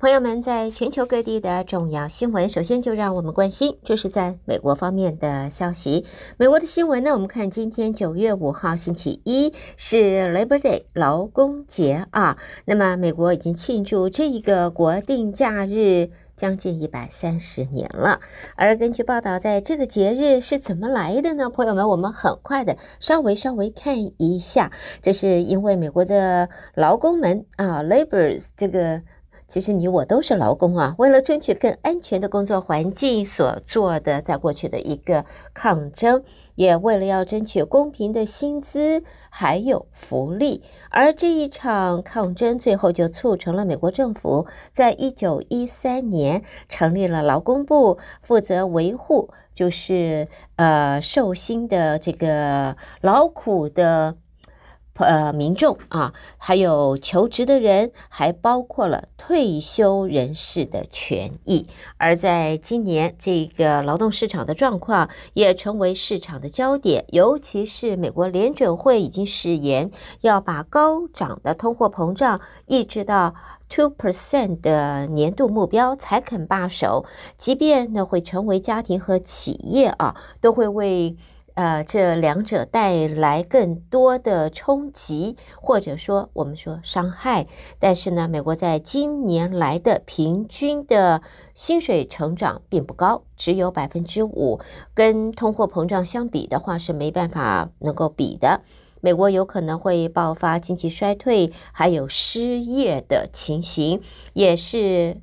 朋友们，在全球各地的重要新闻，首先就让我们关心，这是在美国方面的消息。美国的新闻呢，我们看今天九月五号星期一是 Labor Day 劳工节啊。那么美国已经庆祝这一个国定假日将近一百三十年了。而根据报道，在这个节日是怎么来的呢？朋友们，我们很快的稍微稍微看一下，这是因为美国的劳工们啊，Laborers 这个。其实你我都是劳工啊，为了争取更安全的工作环境所做的，在过去的一个抗争，也为了要争取公平的薪资还有福利，而这一场抗争最后就促成了美国政府在一九一三年成立了劳工部，负责维护就是呃受薪的这个劳苦的。呃，民众啊，还有求职的人，还包括了退休人士的权益。而在今年，这个劳动市场的状况也成为市场的焦点，尤其是美国联准会已经誓言要把高涨的通货膨胀抑制到 two percent 的年度目标才肯罢手，即便呢会成为家庭和企业啊，都会为。呃，这两者带来更多的冲击，或者说我们说伤害。但是呢，美国在今年来的平均的薪水成长并不高，只有百分之五，跟通货膨胀相比的话是没办法能够比的。美国有可能会爆发经济衰退，还有失业的情形，也是。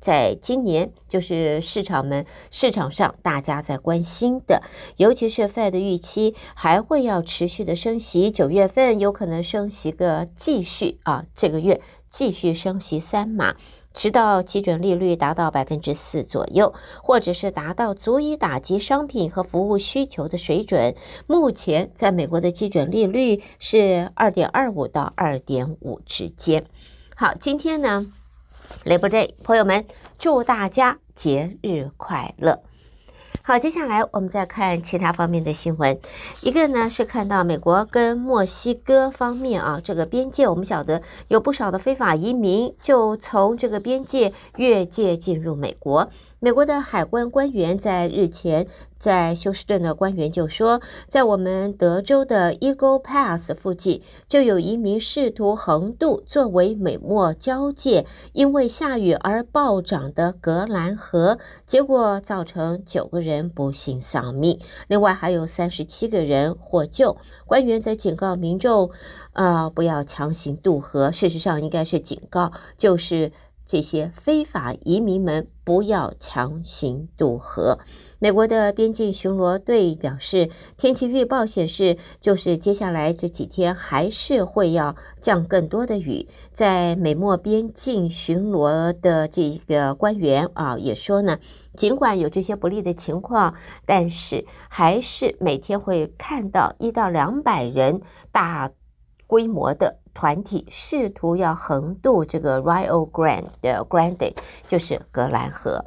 在今年，就是市场们市场上大家在关心的，尤其是 Fed 的预期还会要持续的升息，九月份有可能升息个继续啊，这个月继续升息三码，直到基准利率达到百分之四左右，或者是达到足以打击商品和服务需求的水准。目前在美国的基准利率是二点二五到二点五之间。好，今天呢？Labor Day，朋友们，祝大家节日快乐！好，接下来我们再看其他方面的新闻。一个呢是看到美国跟墨西哥方面啊，这个边界，我们晓得有不少的非法移民就从这个边界越界进入美国。美国的海关官员在日前，在休斯顿的官员就说，在我们德州的 Eagle Pass 附近，就有一名试图横渡作为美墨交界，因为下雨而暴涨的格兰河，结果造成九个人不幸丧命，另外还有三十七个人获救。官员在警告民众，呃，不要强行渡河。事实上，应该是警告，就是。这些非法移民们不要强行渡河。美国的边境巡逻队表示，天气预报显示，就是接下来这几天还是会要降更多的雨。在美墨边境巡逻的这个官员啊，也说呢，尽管有这些不利的情况，但是还是每天会看到一到两百人大规模的。团体试图要横渡这个 Rio Grande 的 Grande，就是格兰河。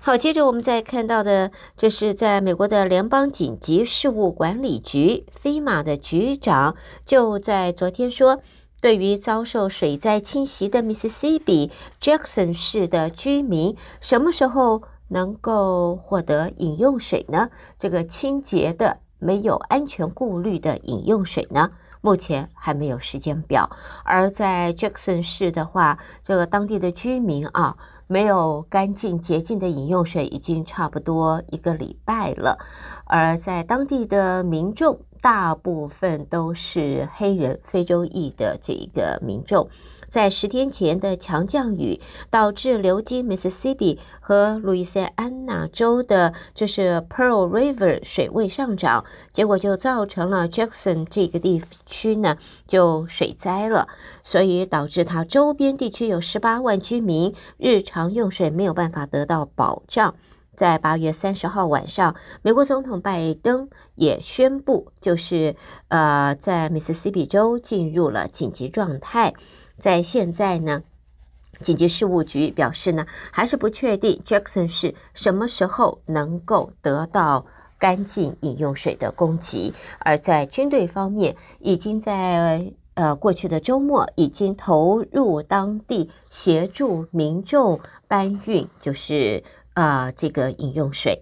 好，接着我们再看到的，这是在美国的联邦紧急事务管理局飞马的局长就在昨天说，对于遭受水灾侵袭的 Mississippi Jackson 市的居民，什么时候能够获得饮用水呢？这个清洁的、没有安全顾虑的饮用水呢？目前还没有时间表，而在 Jackson 市的话，这个当地的居民啊，没有干净洁净的饮用水已经差不多一个礼拜了，而在当地的民众大部分都是黑人、非洲裔的这一个民众。在十天前的强降雨，导致流经 Mississippi 和路易斯安那州的，这是 Pearl River 水位上涨，结果就造成了 Jackson 这个地区呢就水灾了，所以导致它周边地区有十八万居民日常用水没有办法得到保障。在八月三十号晚上，美国总统拜登也宣布，就是呃，在 Mississippi 州进入了紧急状态。在现在呢，紧急事务局表示呢，还是不确定 Jackson 市什么时候能够得到干净饮用水的供给。而在军队方面，已经在呃过去的周末已经投入当地协助民众搬运，就是啊、这个饮用水。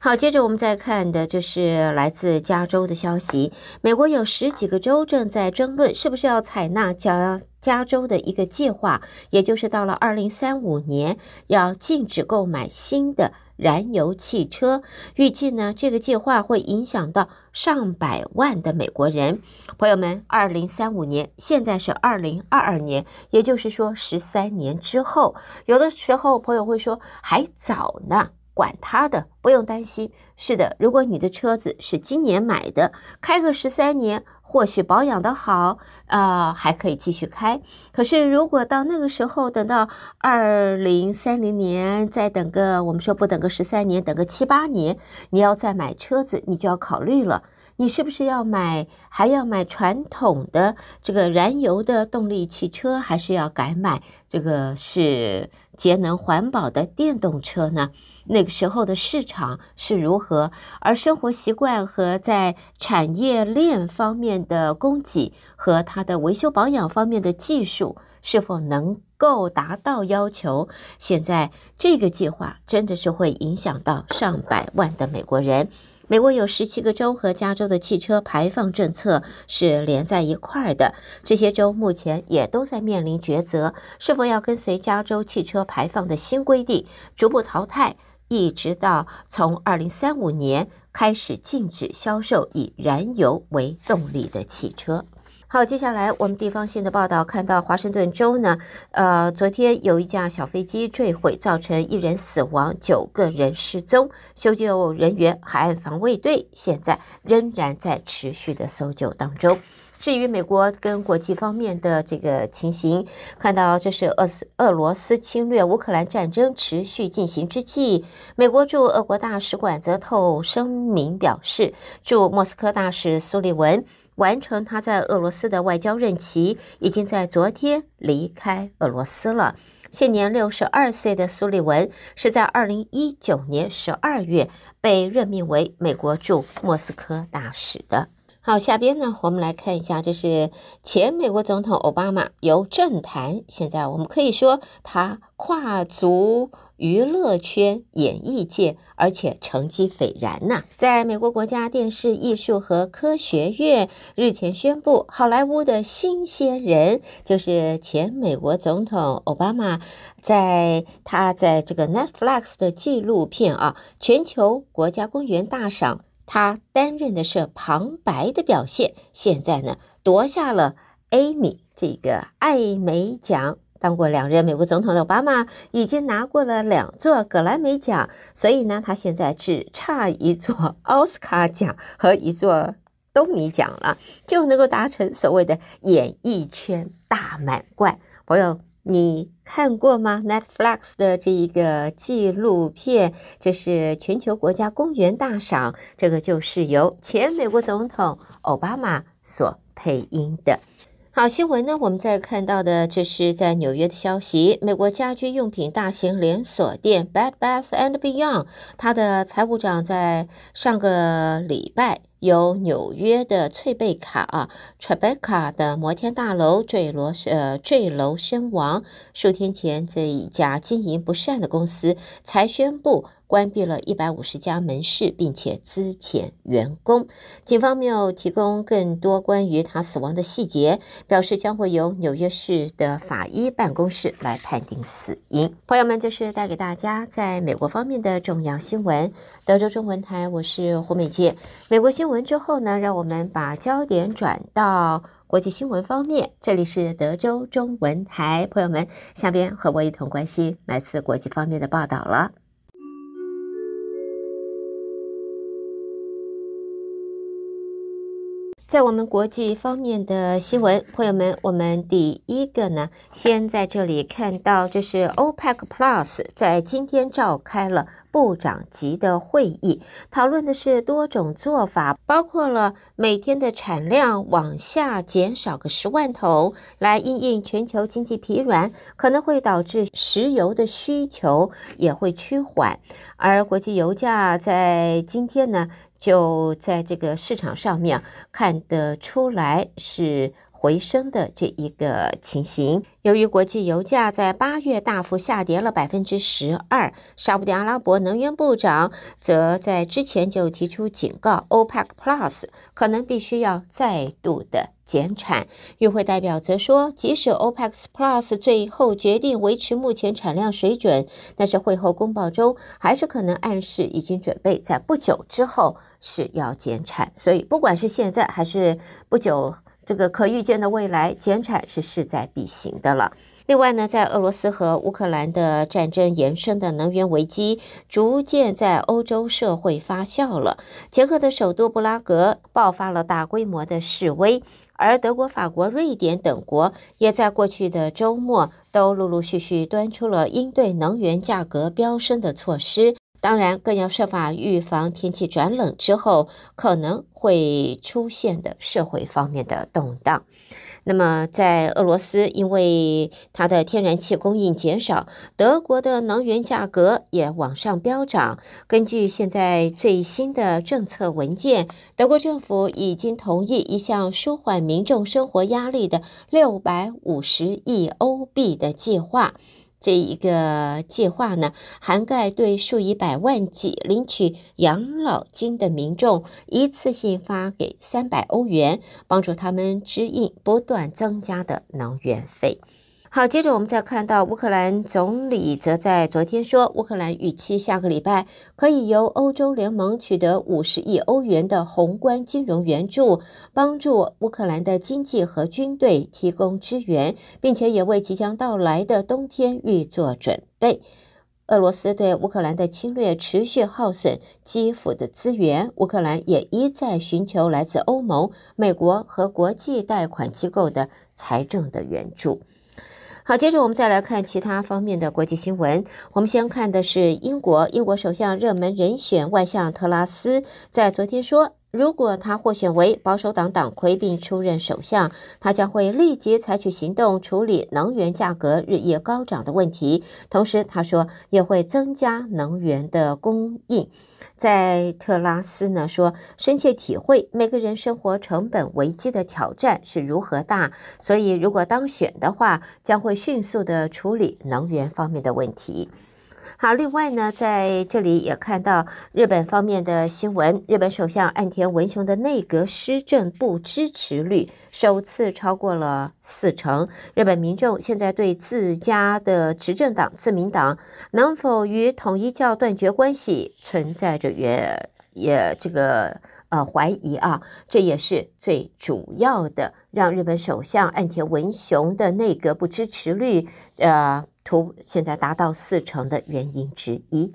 好，接着我们再看的就是来自加州的消息。美国有十几个州正在争论是不是要采纳加加州的一个计划，也就是到了二零三五年要禁止购买新的燃油汽车。预计呢，这个计划会影响到上百万的美国人。朋友们，二零三五年，现在是二零二二年，也就是说十三年之后。有的时候朋友会说还早呢。管他的，不用担心。是的，如果你的车子是今年买的，开个十三年，或许保养得好，啊、呃，还可以继续开。可是如果到那个时候，等到二零三零年，再等个，我们说不等个十三年，等个七八年，你要再买车子，你就要考虑了，你是不是要买，还要买传统的这个燃油的动力汽车，还是要改买这个是节能环保的电动车呢？那个时候的市场是如何？而生活习惯和在产业链方面的供给和它的维修保养方面的技术是否能够达到要求？现在这个计划真的是会影响到上百万的美国人。美国有十七个州和加州的汽车排放政策是连在一块儿的，这些州目前也都在面临抉择，是否要跟随加州汽车排放的新规定，逐步淘汰。一直到从二零三五年开始禁止销售以燃油为动力的汽车。好，接下来我们地方性的报道看到，华盛顿州呢，呃，昨天有一架小飞机坠毁，造成一人死亡，九个人失踪，搜救人员海岸防卫队现在仍然在持续的搜救当中。至于美国跟国际方面的这个情形，看到这是俄斯俄罗斯侵略乌克兰战争持续进行之际，美国驻俄国大使馆则透声明表示，驻莫斯科大使苏利文完成他在俄罗斯的外交任期，已经在昨天离开俄罗斯了。现年六十二岁的苏利文是在二零一九年十二月被任命为美国驻莫斯科大使的。好，下边呢，我们来看一下，这是前美国总统奥巴马由政坛，现在我们可以说他跨足娱乐圈、演艺界，而且成绩斐然呐。在美国国家电视艺术和科学院日前宣布，好莱坞的新鲜人就是前美国总统奥巴马，在他在这个 Netflix 的纪录片啊，全球国家公园大赏。他担任的是旁白的表现，现在呢夺下了艾米这个艾美奖。当过两任美国总统的奥巴马已经拿过了两座格莱美奖，所以呢，他现在只差一座奥斯卡奖和一座东尼奖了，就能够达成所谓的演艺圈大满贯。朋友。你看过吗？Netflix 的这一个纪录片，这是全球国家公园大赏，这个就是由前美国总统奥巴马所配音的。好，新闻呢，我们再看到的，这是在纽约的消息，美国家居用品大型连锁店 Bed Bath and Beyond，它的财务长在上个礼拜。由纽约的翠贝卡啊，Tribeca 的摩天大楼坠落，呃，坠楼身亡。数天前，这一家经营不善的公司才宣布。关闭了一百五十家门市，并且资遣员工。警方没有提供更多关于他死亡的细节，表示将会由纽约市的法医办公室来判定死因。朋友们，这是带给大家在美国方面的重要新闻。德州中文台，我是胡美杰。美国新闻之后呢，让我们把焦点转到国际新闻方面。这里是德州中文台，朋友们，下边和我一同关心来自国际方面的报道了。在我们国际方面的新闻，朋友们，我们第一个呢，先在这里看到，就是 OPEC Plus 在今天召开了部长级的会议，讨论的是多种做法，包括了每天的产量往下减少个十万桶，来因应全球经济疲软，可能会导致石油的需求也会趋缓，而国际油价在今天呢，就在这个市场上面看得出来是回升的这一个情形。由于国际油价在八月大幅下跌了百分之十二，沙乌地阿拉伯能源部长则在之前就提出警告，OPEC Plus 可能必须要再度的减产。与会代表则说，即使 OPEC Plus 最后决定维持目前产量水准，但是会后公报中还是可能暗示已经准备在不久之后是要减产。所以，不管是现在还是不久。这个可预见的未来减产是势在必行的了。另外呢，在俄罗斯和乌克兰的战争延伸的能源危机，逐渐在欧洲社会发酵了。捷克的首都布拉格爆发了大规模的示威，而德国、法国、瑞典等国也在过去的周末都陆陆续续端出了应对能源价格飙升的措施。当然，更要设法预防天气转冷之后可能会出现的社会方面的动荡。那么，在俄罗斯，因为它的天然气供应减少，德国的能源价格也往上飙涨。根据现在最新的政策文件，德国政府已经同意一项舒缓民众生活压力的六百五十亿欧币的计划。这一个计划呢，涵盖对数以百万计领取养老金的民众，一次性发给三百欧元，帮助他们支应不断增加的能源费。好，接着我们再看到乌克兰总理则在昨天说，乌克兰预期下个礼拜可以由欧洲联盟取得五十亿欧元的宏观金融援助，帮助乌克兰的经济和军队提供支援，并且也为即将到来的冬天预做准备。俄罗斯对乌克兰的侵略持续耗损基辅的资源，乌克兰也一再寻求来自欧盟、美国和国际贷款机构的财政的援助。好，接着我们再来看其他方面的国际新闻。我们先看的是英国，英国首相热门人选外相特拉斯在昨天说，如果他获选为保守党党魁并出任首相，他将会立即采取行动处理能源价格日益高涨的问题。同时，他说也会增加能源的供应。在特拉斯呢说，深切体会每个人生活成本危机的挑战是如何大，所以如果当选的话，将会迅速的处理能源方面的问题。好，另外呢，在这里也看到日本方面的新闻，日本首相岸田文雄的内阁施政不支持率首次超过了四成。日本民众现在对自家的执政党自民党能否与统一教断绝关系存在着也也这个呃怀疑啊，这也是最主要的让日本首相岸田文雄的内阁不支持率呃。图现在达到四成的原因之一。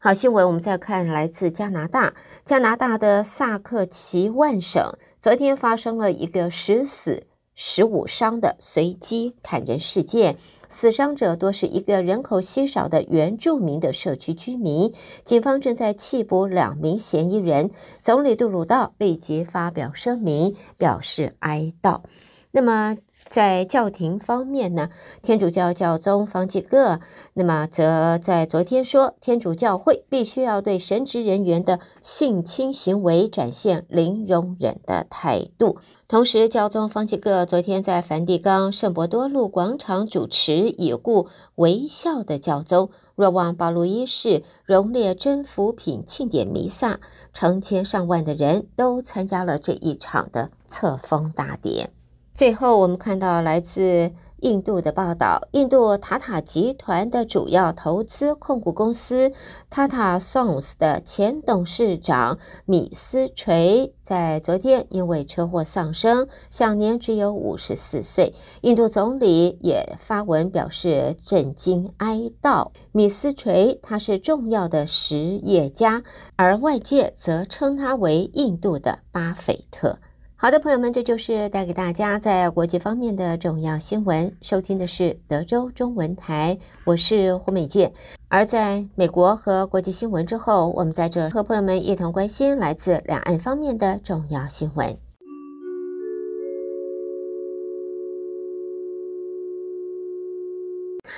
好，新闻我们再看，来自加拿大，加拿大的萨克齐万省昨天发生了一个十死十五伤的随机砍人事件，死伤者多是一个人口稀少的原住民的社区居民。警方正在缉捕两名嫌疑人。总理杜鲁道立即发表声明，表示哀悼。那么。在教廷方面呢，天主教教宗方济各那么则在昨天说，天主教会必须要对神职人员的性侵行为展现零容忍的态度。同时，教宗方济各昨天在梵蒂冈圣伯多禄广场主持已故微笑的教宗若望保禄一世荣列真福品庆典弥撒，成千上万的人都参加了这一场的册封大典。最后，我们看到来自印度的报道，印度塔塔集团的主要投资控股公司 Tata Sons 的前董事长米斯垂在昨天因为车祸丧生，享年只有五十四岁。印度总理也发文表示震惊哀悼。米斯垂他是重要的实业家，而外界则称他为印度的巴菲特。好的，朋友们，这就是带给大家在国际方面的重要新闻。收听的是德州中文台，我是胡美健。而在美国和国际新闻之后，我们在这和朋友们一同关心来自两岸方面的重要新闻。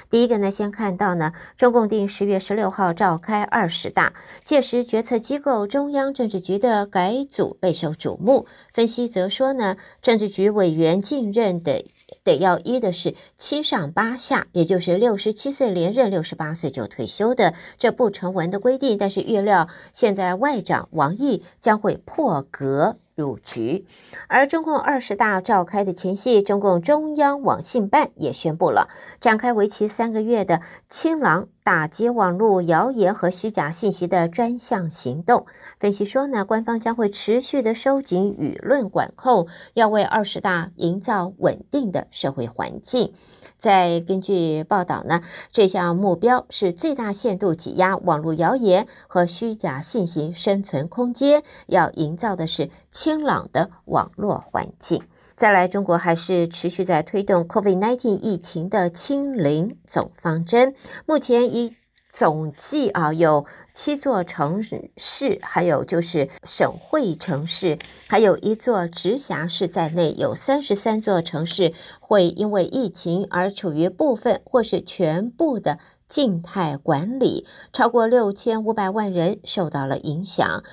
第一个呢，先看到呢，中共定十月十六号召开二十大，届时决策机构中央政治局的改组备受瞩目。分析则说呢，政治局委员进任的。得要依的是七上八下，也就是六十七岁连任，六十八岁就退休的这不成文的规定。但是预料现在外长王毅将会破格入局。而中共二十大召开的前夕，中共中央网信办也宣布了展开为期三个月的“清朗”。打击网络谣言和虚假信息的专项行动。分析说呢，官方将会持续的收紧舆论管控，要为二十大营造稳定的社会环境。再根据报道呢，这项目标是最大限度挤压网络谣言和虚假信息生存空间，要营造的是清朗的网络环境。再来，中国还是持续在推动 COVID-19 疫情的清零总方针。目前已总计啊有七座城市，还有就是省会城市，还有一座直辖市在内，有三十三座城市会因为疫情而处于部分或是全部的静态管理，超过六千五百万人受到了影响。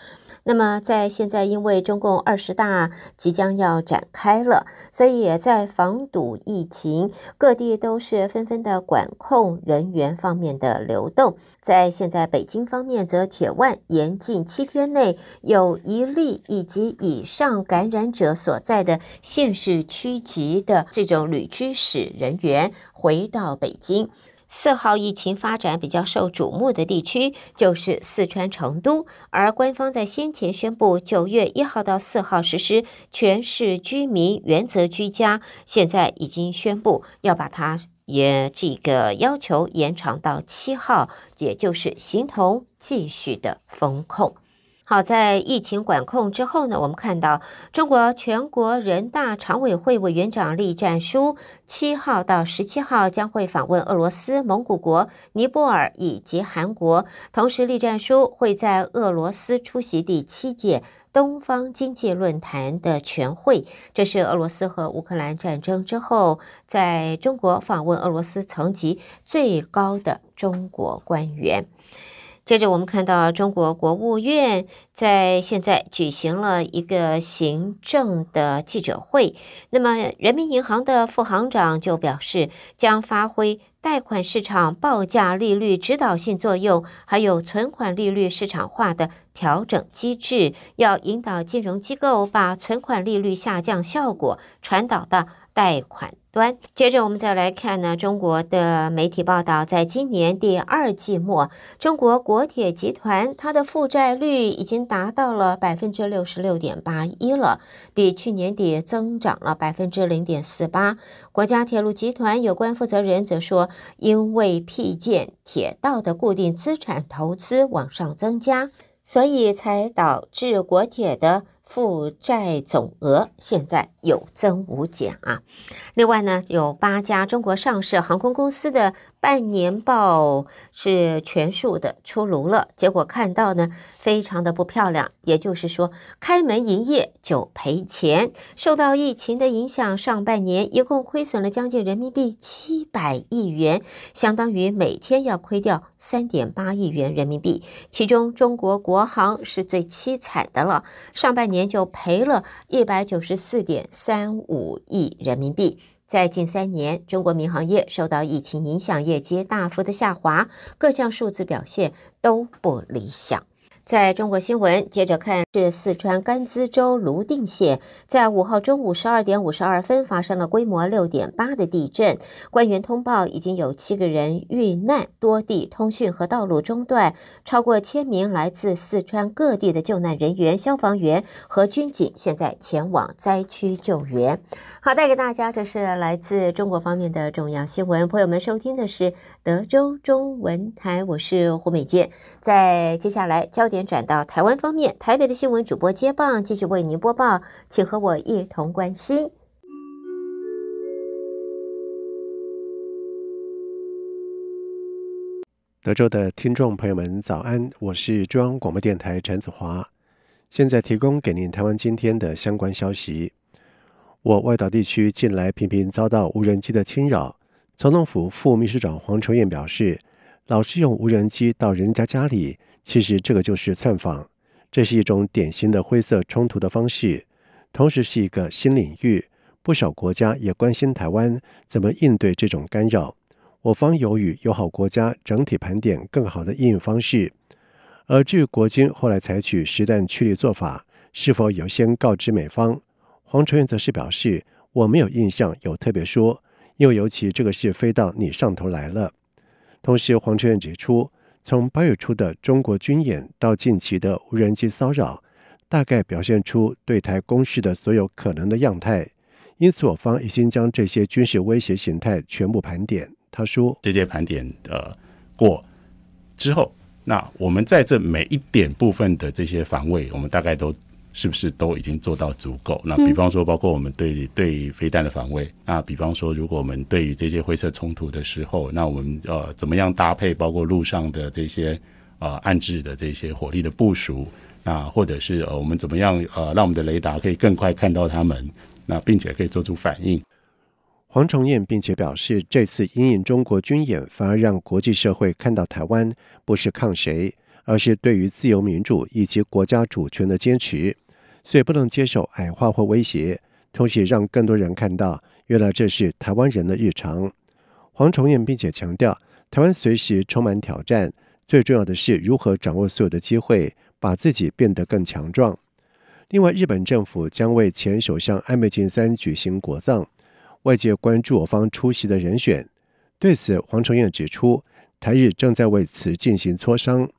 那么，在现在，因为中共二十大即将要展开了，所以也在防堵疫情，各地都是纷纷的管控人员方面的流动。在现在北京方面，则铁腕严禁七天内有一例以及以上感染者所在的县市区级的这种旅居史人员回到北京。四号疫情发展比较受瞩目的地区就是四川成都，而官方在先前宣布九月一号到四号实施全市居民原则居家，现在已经宣布要把它也这个要求延长到七号，也就是形同继续的封控。好，在疫情管控之后呢，我们看到中国全国人大常委会委员长栗战书七号到十七号将会访问俄罗斯、蒙古国、尼泊尔以及韩国，同时栗战书会在俄罗斯出席第七届东方经济论坛的全会。这是俄罗斯和乌克兰战争之后，在中国访问俄罗斯层级最高的中国官员。接着，我们看到中国国务院在现在举行了一个行政的记者会。那么，人民银行的副行长就表示，将发挥贷款市场报价利率指导性作用，还有存款利率市场化的调整机制，要引导金融机构把存款利率下降效果传导到贷款端。接着，我们再来看呢，中国的媒体报道，在今年第二季末，中国国铁集团它的负债率已经达到了百分之六十六点八一了，比去年底增长了百分之零点四八。国家铁路集团有关负责人则说，因为辟建铁道的固定资产投资往上增加，所以才导致国铁的。负债总额现在有增无减啊。另外呢，有八家中国上市航空公司的半年报是全数的出炉了，结果看到呢，非常的不漂亮。也就是说，开门营业就赔钱。受到疫情的影响，上半年一共亏损了将近人民币七百亿元，相当于每天要亏掉三点八亿元人民币。其中，中国国航是最凄惨的了，上半年。就赔了一百九十四点三五亿人民币。在近三年，中国民航业受到疫情影响，业绩大幅的下滑，各项数字表现都不理想。在中国新闻，接着看是四川甘孜州泸定县，在五号中午十二点五十二分发生了规模六点八的地震。官员通报，已经有七个人遇难，多地通讯和道路中断，超过千名来自四川各地的救难人员、消防员和军警现在前往灾区救援。好，带给大家这是来自中国方面的重要新闻。朋友们收听的是德州中文台，我是胡美健，在接下来交点转到台湾方面，台北的新闻主播接棒，继续为您播报，请和我一同关心。德州的听众朋友们，早安，我是中央广播电台陈子华，现在提供给您台湾今天的相关消息。我外岛地区近来频频遭到无人机的侵扰，总统府副秘书长黄崇彦表示，老是用无人机到人家家里，其实这个就是窜访，这是一种典型的灰色冲突的方式，同时是一个新领域。不少国家也关心台湾怎么应对这种干扰。我方有与友好国家整体盘点更好的应对方式。而至于国军后来采取实弹驱离做法，是否有先告知美方？黄崇彦则是表示，我没有印象有特别说，因为尤其这个事飞到你上头来了。同时，黄崇彦指出，从八月初的中国军演到近期的无人机骚扰，大概表现出对台攻势的所有可能的样态。因此，我方已经将这些军事威胁形态全部盘点。他说：“这些盘点的过之后，那我们在这每一点部分的这些防卫，我们大概都是不是都已经做到足够？那比方说，包括我们对对飞弹的防卫，那比方说，如果我们对于这些灰色冲突的时候，那我们呃怎么样搭配，包括路上的这些呃暗置的这些火力的部署，那或者是呃我们怎么样呃让我们的雷达可以更快看到他们。”那并且可以做出反应。黄崇彦并且表示，这次因应中国军演，反而让国际社会看到台湾不是抗谁，而是对于自由民主以及国家主权的坚持，所以不能接受矮化或威胁。同时，让更多人看到，原来这是台湾人的日常。黄崇彦并且强调，台湾随时充满挑战，最重要的是如何掌握所有的机会，把自己变得更强壮。另外，日本政府将为前首相安倍晋三举行国葬，外界关注我方出席的人选。对此，黄崇彦指出，台日正在为此进行磋商。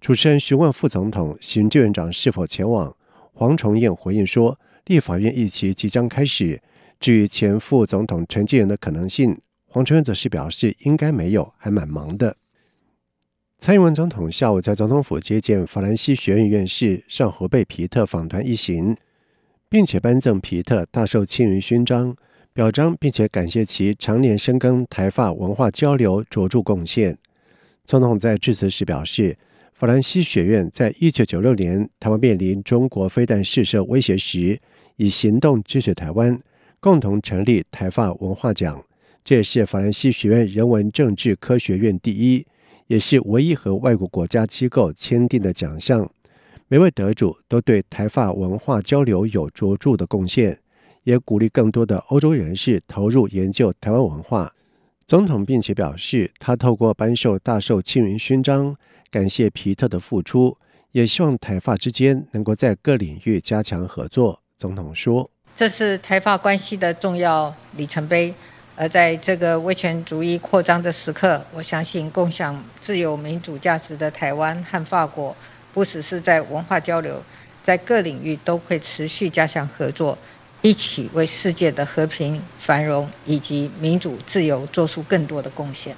主持人询问副总统、行政院长是否前往，黄崇彦回应说，立法院议期即将开始。至于前副总统陈建仁的可能性，黄崇彦则是表示应该没有，还蛮忙的。蔡英文总统下午在总统府接见法兰西学院院士尚侯贝皮特访团一行，并且颁赠皮特大綬青云勋章，表彰并且感谢其常年深耕台法文化交流卓著贡献。总统在致辞时表示，法兰西学院在一九九六年台湾面临中国飞弹试射威胁时，以行动支持台湾，共同成立台法文化奖，这也是法兰西学院人文政治科学院第一。也是唯一和外国国家机构签订的奖项，每位得主都对台法文化交流有卓著的贡献，也鼓励更多的欧洲人士投入研究台湾文化。总统并且表示，他透过颁授大綬青云勋章，感谢皮特的付出，也希望台法之间能够在各领域加强合作。总统说：“这是台法关系的重要里程碑。”而在这个威权主义扩张的时刻，我相信共享自由民主价值的台湾和法国，不只是在文化交流，在各领域都会持续加强合作，一起为世界的和平、繁荣以及民主自由做出更多的贡献。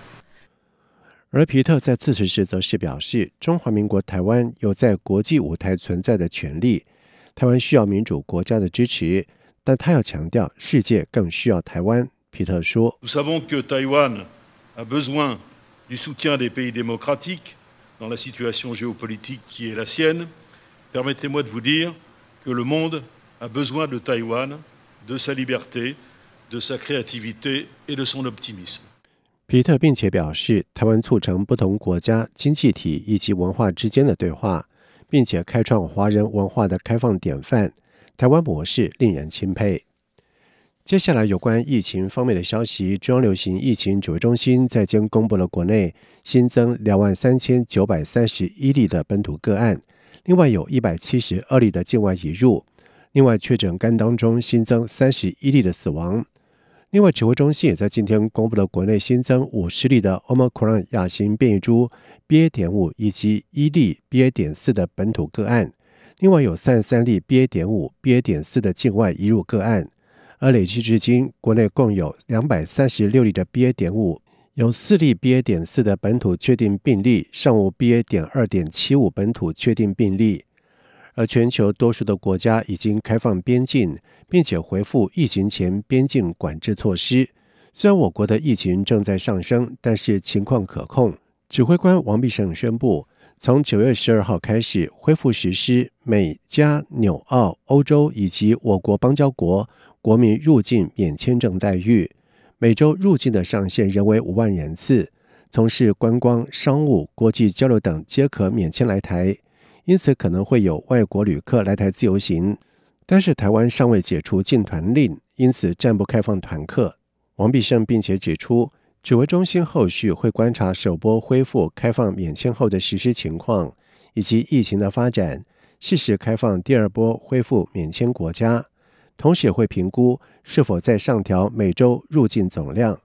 而皮特在致辞时则是表示，中华民国台湾有在国际舞台存在的权利，台湾需要民主国家的支持，但他要强调，世界更需要台湾。皮特说：“皮特并且表示，台湾促成不同国家经济体以及文化之间的对话，并且开创华人文化的开放典范。台湾模式令人钦佩。”接下来有关疫情方面的消息，中央流行疫情指挥中心在今公布了国内新增两万三千九百三十一例的本土个案，另外有一百七十二例的境外移入，另外确诊肝当中新增三十一例的死亡。另外，指挥中心也在今天公布了国内新增五十例的 Omicron 亚型变异株 BA. 点五以及一例 BA. 点四的本土个案，另外有三十三例 BA. 点五 BA. 点四的境外移入个案。而累计至今，国内共有两百三十六例的 BA. 点五，有四例 BA. 点四的本土确定病例，尚无 BA. 点二点七五本土确定病例。而全球多数的国家已经开放边境，并且恢复疫情前边境管制措施。虽然我国的疫情正在上升，但是情况可控。指挥官王必胜宣布，从九月十二号开始恢复实施美加纽澳欧洲以及我国邦交国。国民入境免签证待遇，每周入境的上限仍为五万人次，从事观光、商务、国际交流等皆可免签来台，因此可能会有外国旅客来台自由行。但是台湾尚未解除禁团令，因此暂不开放团客。王必胜并且指出，指挥中心后续会观察首波恢复开放免签后的实施情况，以及疫情的发展，适时开放第二波恢复免签国家。同时也会评估是否再上调每周入境总量。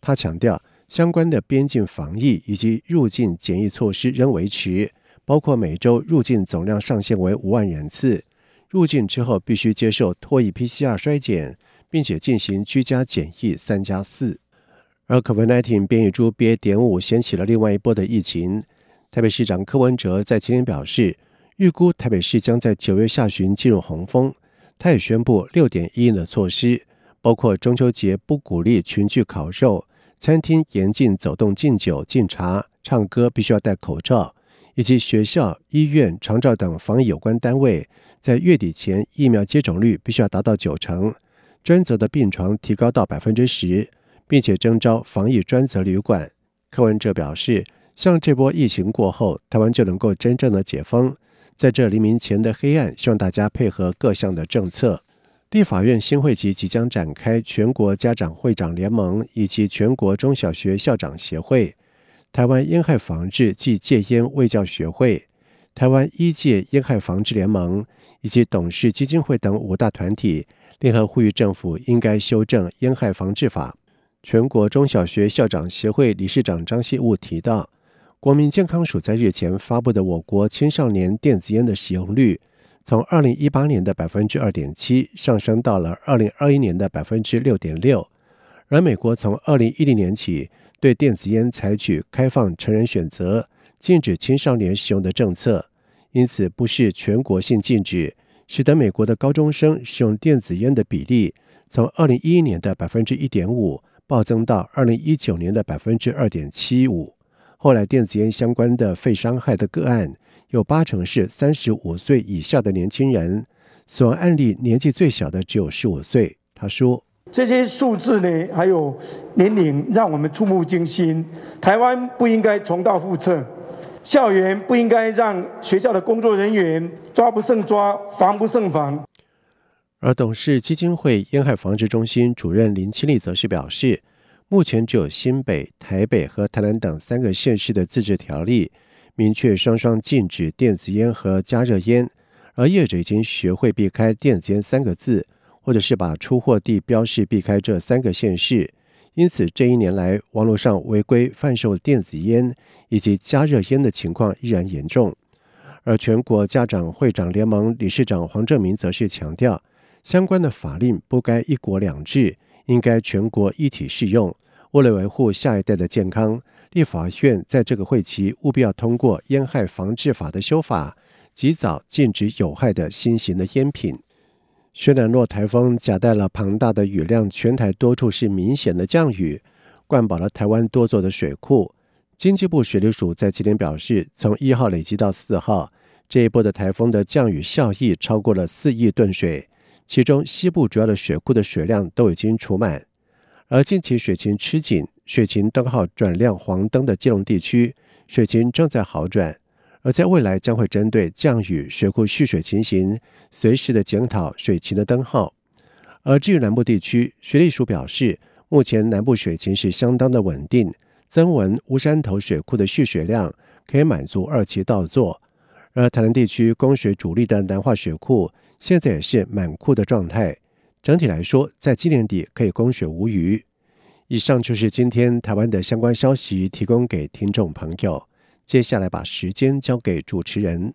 他强调，相关的边境防疫以及入境检疫措施仍维持，包括每周入境总量上限为五万人次。入境之后必须接受唾液 PCR 筛检，并且进行居家检疫三加四。而 COVID-19 变异株 BA.5 掀起了另外一波的疫情。台北市长柯文哲在今天表示，预估台北市将在九月下旬进入洪峰。他也宣布六点一的措施，包括中秋节不鼓励群聚烤肉，餐厅严禁走动敬酒敬茶，唱歌必须要戴口罩，以及学校、医院、长照等防疫有关单位在月底前疫苗接种率必须要达到九成，专责的病床提高到百分之十，并且征召防疫专责旅馆。柯文哲表示，像这波疫情过后，台湾就能够真正的解封。在这黎明前的黑暗，希望大家配合各项的政策。立法院新会期即将展开，全国家长会长联盟以及全国中小学校长协会、台湾烟害防治暨戒烟卫教学会、台湾医界烟害防治联盟以及董事基金会等五大团体联合呼吁政府应该修正烟害防治法。全国中小学校长协会理事长张希务提到。国民健康署在日前发布的我国青少年电子烟的使用率，从二零一八年的百分之二点七上升到了二零二一年的百分之六点六，而美国从二零一零年起对电子烟采取开放成人选择、禁止青少年使用的政策，因此不是全国性禁止，使得美国的高中生使用电子烟的比例从二零一一年的百分之一点五暴增到二零一九年的百分之二点七五。后来，电子烟相关的肺伤害的个案有八成是三十五岁以下的年轻人，死亡案例年纪最小的只有十五岁。他说：“这些数字呢，还有年龄，让我们触目惊心。台湾不应该重蹈覆辙，校园不应该让学校的工作人员抓不胜抓，防不胜防。”而董事基金会烟害防治中心主任林清利则是表示。目前只有新北、台北和台南等三个县市的自治条例，明确双双禁止电子烟和加热烟，而业者已经学会避开电子烟三个字，或者是把出货地标示避开这三个县市。因此，这一年来网络上违规贩售电子烟以及加热烟的情况依然严重。而全国家长会长联盟理事长黄正明则是强调，相关的法令不该一国两制，应该全国一体适用。为了维护下一代的健康，立法院在这个会期务必要通过烟害防治法的修法，及早禁止有害的新型的烟品。轩岚诺台风夹带了庞大的雨量，全台多处是明显的降雨，灌饱了台湾多座的水库。经济部水利署在今天表示，从一号累积到四号，这一波的台风的降雨效益超过了四亿吨水，其中西部主要的水库的水量都已经储满。而近期水情吃紧，水情灯号转亮黄灯的基隆地区，水情正在好转。而在未来将会针对降雨、水库蓄水情形，随时的检讨水情的灯号。而至于南部地区，水利署表示，目前南部水情是相当的稳定，曾文、乌山头水库的蓄水量可以满足二期稻作。而台南地区供水主力的南化水库，现在也是满库的状态。整体来说，在今年底可以供水无虞。以上就是今天台湾的相关消息，提供给听众朋友。接下来把时间交给主持人。